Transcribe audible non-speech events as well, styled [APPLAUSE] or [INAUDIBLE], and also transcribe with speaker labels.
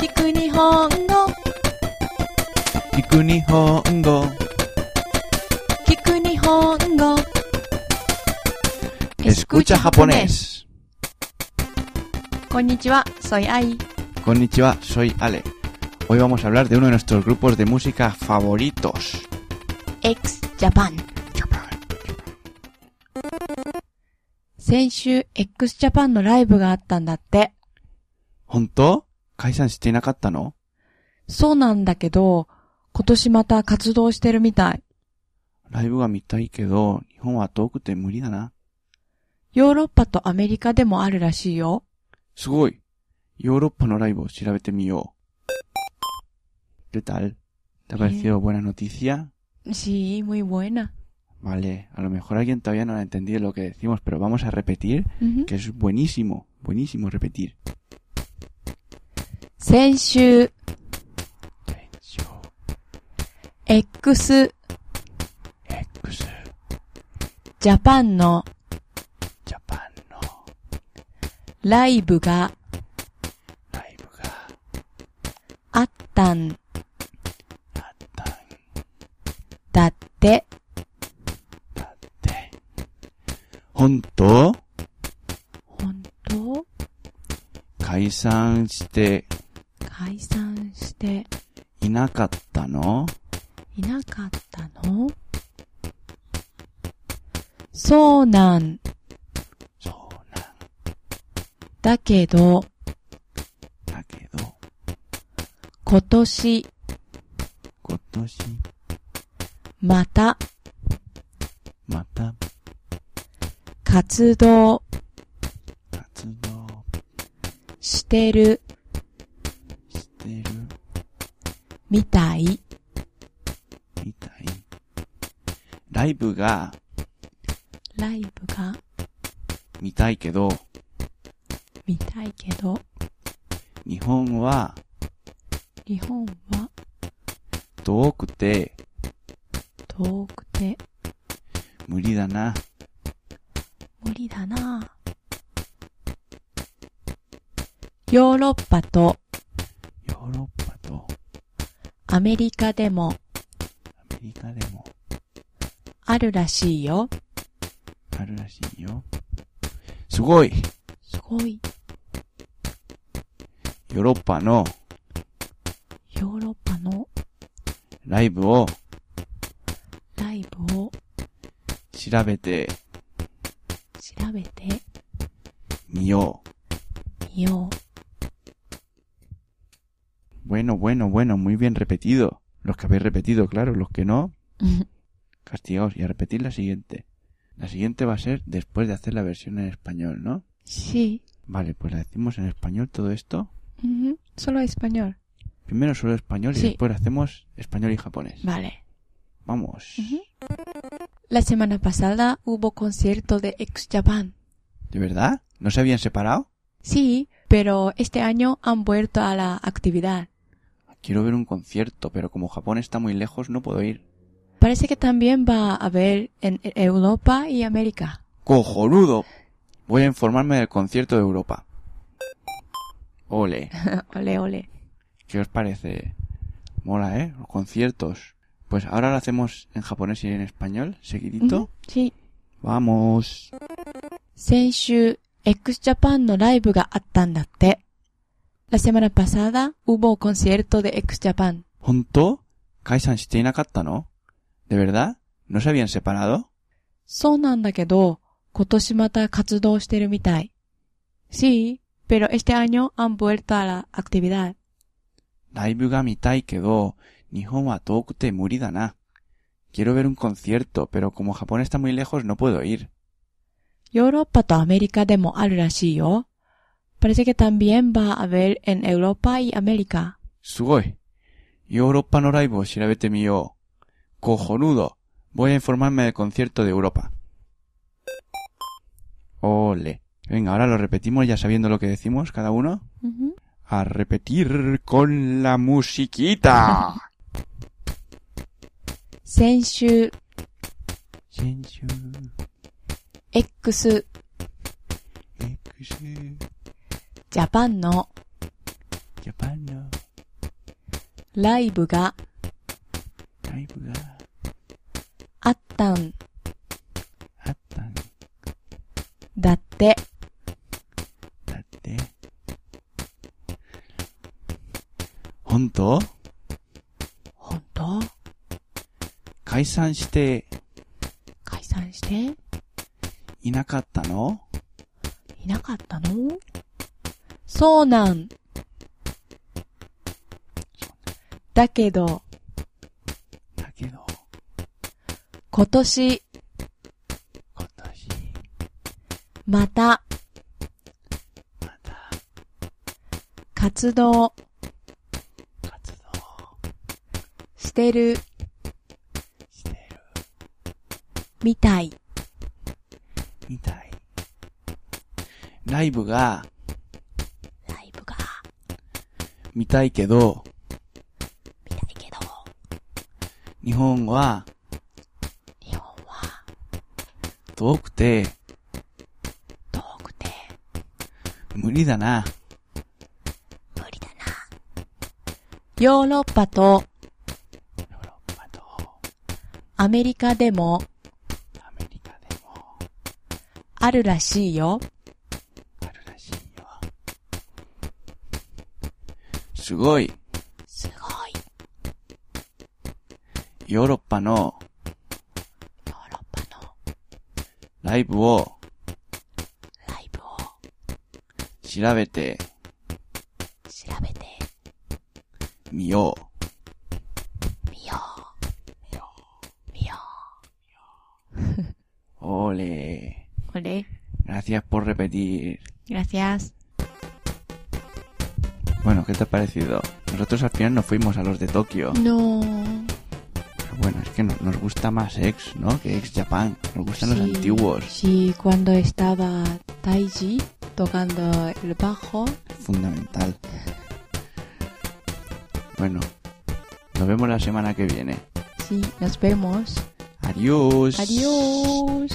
Speaker 1: 聞く日本語
Speaker 2: 聞く日本語
Speaker 1: 聞く日本語
Speaker 2: Escucha japonés
Speaker 1: こんにちは、soy Ai
Speaker 2: Konnichiwa, soy Ale Hoy vamos a hablar de uno de nuestros grupos de música favoritos
Speaker 1: x Japan 先週 x Japan のライブがあったんだって。
Speaker 2: 本当解散していなかったの
Speaker 1: そうなんだけど、今年また活動してるみたい。
Speaker 2: ライブが見たいけど、日本は遠くて無理だな。
Speaker 1: ヨーロッパとアメリカでもあるらしいよ。
Speaker 2: すごいヨーロッパのライブを調べてみよう。¿Qué tal? ¿Te ha parecido buena noticia?
Speaker 1: Sí, muy buena.
Speaker 2: Vale, a lo mejor alguien todavía no ha entendido lo que decimos, pero vamos a repetir,
Speaker 1: Ujú.
Speaker 2: que es buenísimo, buenísimo repetir.
Speaker 1: 先週。X
Speaker 2: X
Speaker 1: Japan の。
Speaker 2: Japan の。
Speaker 1: ライブが。
Speaker 2: ライブが。
Speaker 1: あったん。
Speaker 2: あったん。
Speaker 1: だって。
Speaker 2: だって。本当？
Speaker 1: 本当？
Speaker 2: 解散して
Speaker 1: 解散して。
Speaker 2: いなかったの？
Speaker 1: いなかったの？そうなん。
Speaker 2: そうなん。
Speaker 1: だけど、
Speaker 2: だけど、
Speaker 1: 今年。
Speaker 2: 今年？
Speaker 1: また。
Speaker 2: また？
Speaker 1: 活動。
Speaker 2: 活動。
Speaker 1: してるみたい？
Speaker 2: みたい？ライブが
Speaker 1: ライブが？
Speaker 2: 見たいけど、
Speaker 1: 見たいけど、
Speaker 2: 日本は
Speaker 1: 日本は？
Speaker 2: 遠くて。
Speaker 1: 遠くて。
Speaker 2: 無理だな。
Speaker 1: 無理だな。ヨーロッパと。
Speaker 2: ヨーロッパ。と
Speaker 1: アメリカでも
Speaker 2: アメリカでも
Speaker 1: あるらしいよ。
Speaker 2: あるらしいよ。すごい
Speaker 1: すごい。
Speaker 2: ヨーロッパの
Speaker 1: ヨーロッパの？
Speaker 2: ライブを
Speaker 1: ライブを？
Speaker 2: 調べて
Speaker 1: 調べて
Speaker 2: みよう。
Speaker 1: みよう。
Speaker 2: Bueno, bueno, bueno, muy bien repetido. Los que habéis repetido, claro, los que no, [LAUGHS] castigaos. Y a repetir la siguiente. La siguiente va a ser después de hacer la versión en español, ¿no?
Speaker 1: Sí.
Speaker 2: Vale, pues la decimos en español todo esto.
Speaker 1: Ujú, Solo español.
Speaker 2: Primero solo español y después hacemos español y japonés.
Speaker 1: Vale.
Speaker 2: Vamos.
Speaker 1: La semana pasada hubo concierto de X Japan.
Speaker 2: ¿De verdad? ¿No se habían separado?
Speaker 1: Sí, pero este año han vuelto a la actividad.
Speaker 2: Quiero ver un concierto, pero como Japón está muy lejos no puedo ir.
Speaker 1: Parece que también va a haber en Europa y América.
Speaker 2: ¡Cojonudo! Voy a informarme del concierto de Europa. Ole. [LAUGHS]
Speaker 1: ole, ole.
Speaker 2: ¿Qué os parece? Mola, ¿eh? Los conciertos. Pues ahora lo hacemos en japonés y en español, seguidito.
Speaker 1: うんし
Speaker 2: Vamos.
Speaker 1: 先週、x Japan のライブがあったんだって。 La semana pasada hubo concierto de x Japan.
Speaker 2: ¿Honto? ¿Kaisan shite inakatta no? ¿De verdad? ¿No se habían separado?
Speaker 1: そうなんだけど、今年また活動してるみたい。Sí, pero este año han vuelto a la actividad.
Speaker 2: ライブが見たいけど、日本は遠くて無理だな。Quiero ver un concierto, pero como Japón está muy lejos no puedo ir.
Speaker 1: ヨーロッパとアメリカでもあるらしいよ。 Parece que también va a haber en Europa y América.
Speaker 2: すごい。ヨーロッパのライブを調べてみよう。Cojonudo. Voy a informarme del concierto de Europa. Ole. Venga, ahora lo repetimos ya sabiendo lo que decimos cada uno.
Speaker 1: Ujú.
Speaker 2: A repetir con la musiquita. [LAUGHS]
Speaker 1: 先週、
Speaker 2: 先週
Speaker 1: X
Speaker 2: X
Speaker 1: ジャパンの
Speaker 2: ジャパンの
Speaker 1: ライブが
Speaker 2: ライブが
Speaker 1: あったん
Speaker 2: あったん
Speaker 1: だって。
Speaker 2: だって。本当？
Speaker 1: 本当？
Speaker 2: 解散して
Speaker 1: 解散して？
Speaker 2: いなかったの？
Speaker 1: いなかったの？そうなん。だけど、
Speaker 2: だけど、
Speaker 1: 今年、
Speaker 2: 今年、
Speaker 1: また、
Speaker 2: また、
Speaker 1: 活動。
Speaker 2: 活動。
Speaker 1: してる。
Speaker 2: してる。
Speaker 1: みたい。
Speaker 2: みたい。ライブが
Speaker 1: ライブが、
Speaker 2: 見たいけど、
Speaker 1: 見たいけど、
Speaker 2: 日本は
Speaker 1: 日本は
Speaker 2: 遠くて
Speaker 1: 遠くて
Speaker 2: 無理だな。
Speaker 1: 無理だな。ヨーロッパと
Speaker 2: ヨーロッパと
Speaker 1: アメリカでも
Speaker 2: アメリカでも
Speaker 1: あるらしいよ。
Speaker 2: すごい。
Speaker 1: すごい。
Speaker 2: ヨーロッパの
Speaker 1: ヨーロッパの
Speaker 2: ライブを
Speaker 1: ライブを
Speaker 2: 調べて
Speaker 1: 調べて
Speaker 2: みよう。
Speaker 1: みよう。みよ
Speaker 2: Ole.
Speaker 1: う。これ
Speaker 2: Gracias por repetir.
Speaker 1: Gracias.
Speaker 2: Bueno, ¿qué te ha parecido? Nosotros al final nos fuimos a los de Tokio.
Speaker 1: No.
Speaker 2: Pero bueno, es que no- nos gusta más Ex, ¿no? Que Ex Japan. Nos gustan los antiguos.
Speaker 1: Sí, cuando estaba Taiji tocando el bajo.
Speaker 2: Fundamental. Bueno, nos vemos la semana que viene.
Speaker 1: Sí, nos vemos.
Speaker 2: Adiós.
Speaker 1: Adiós.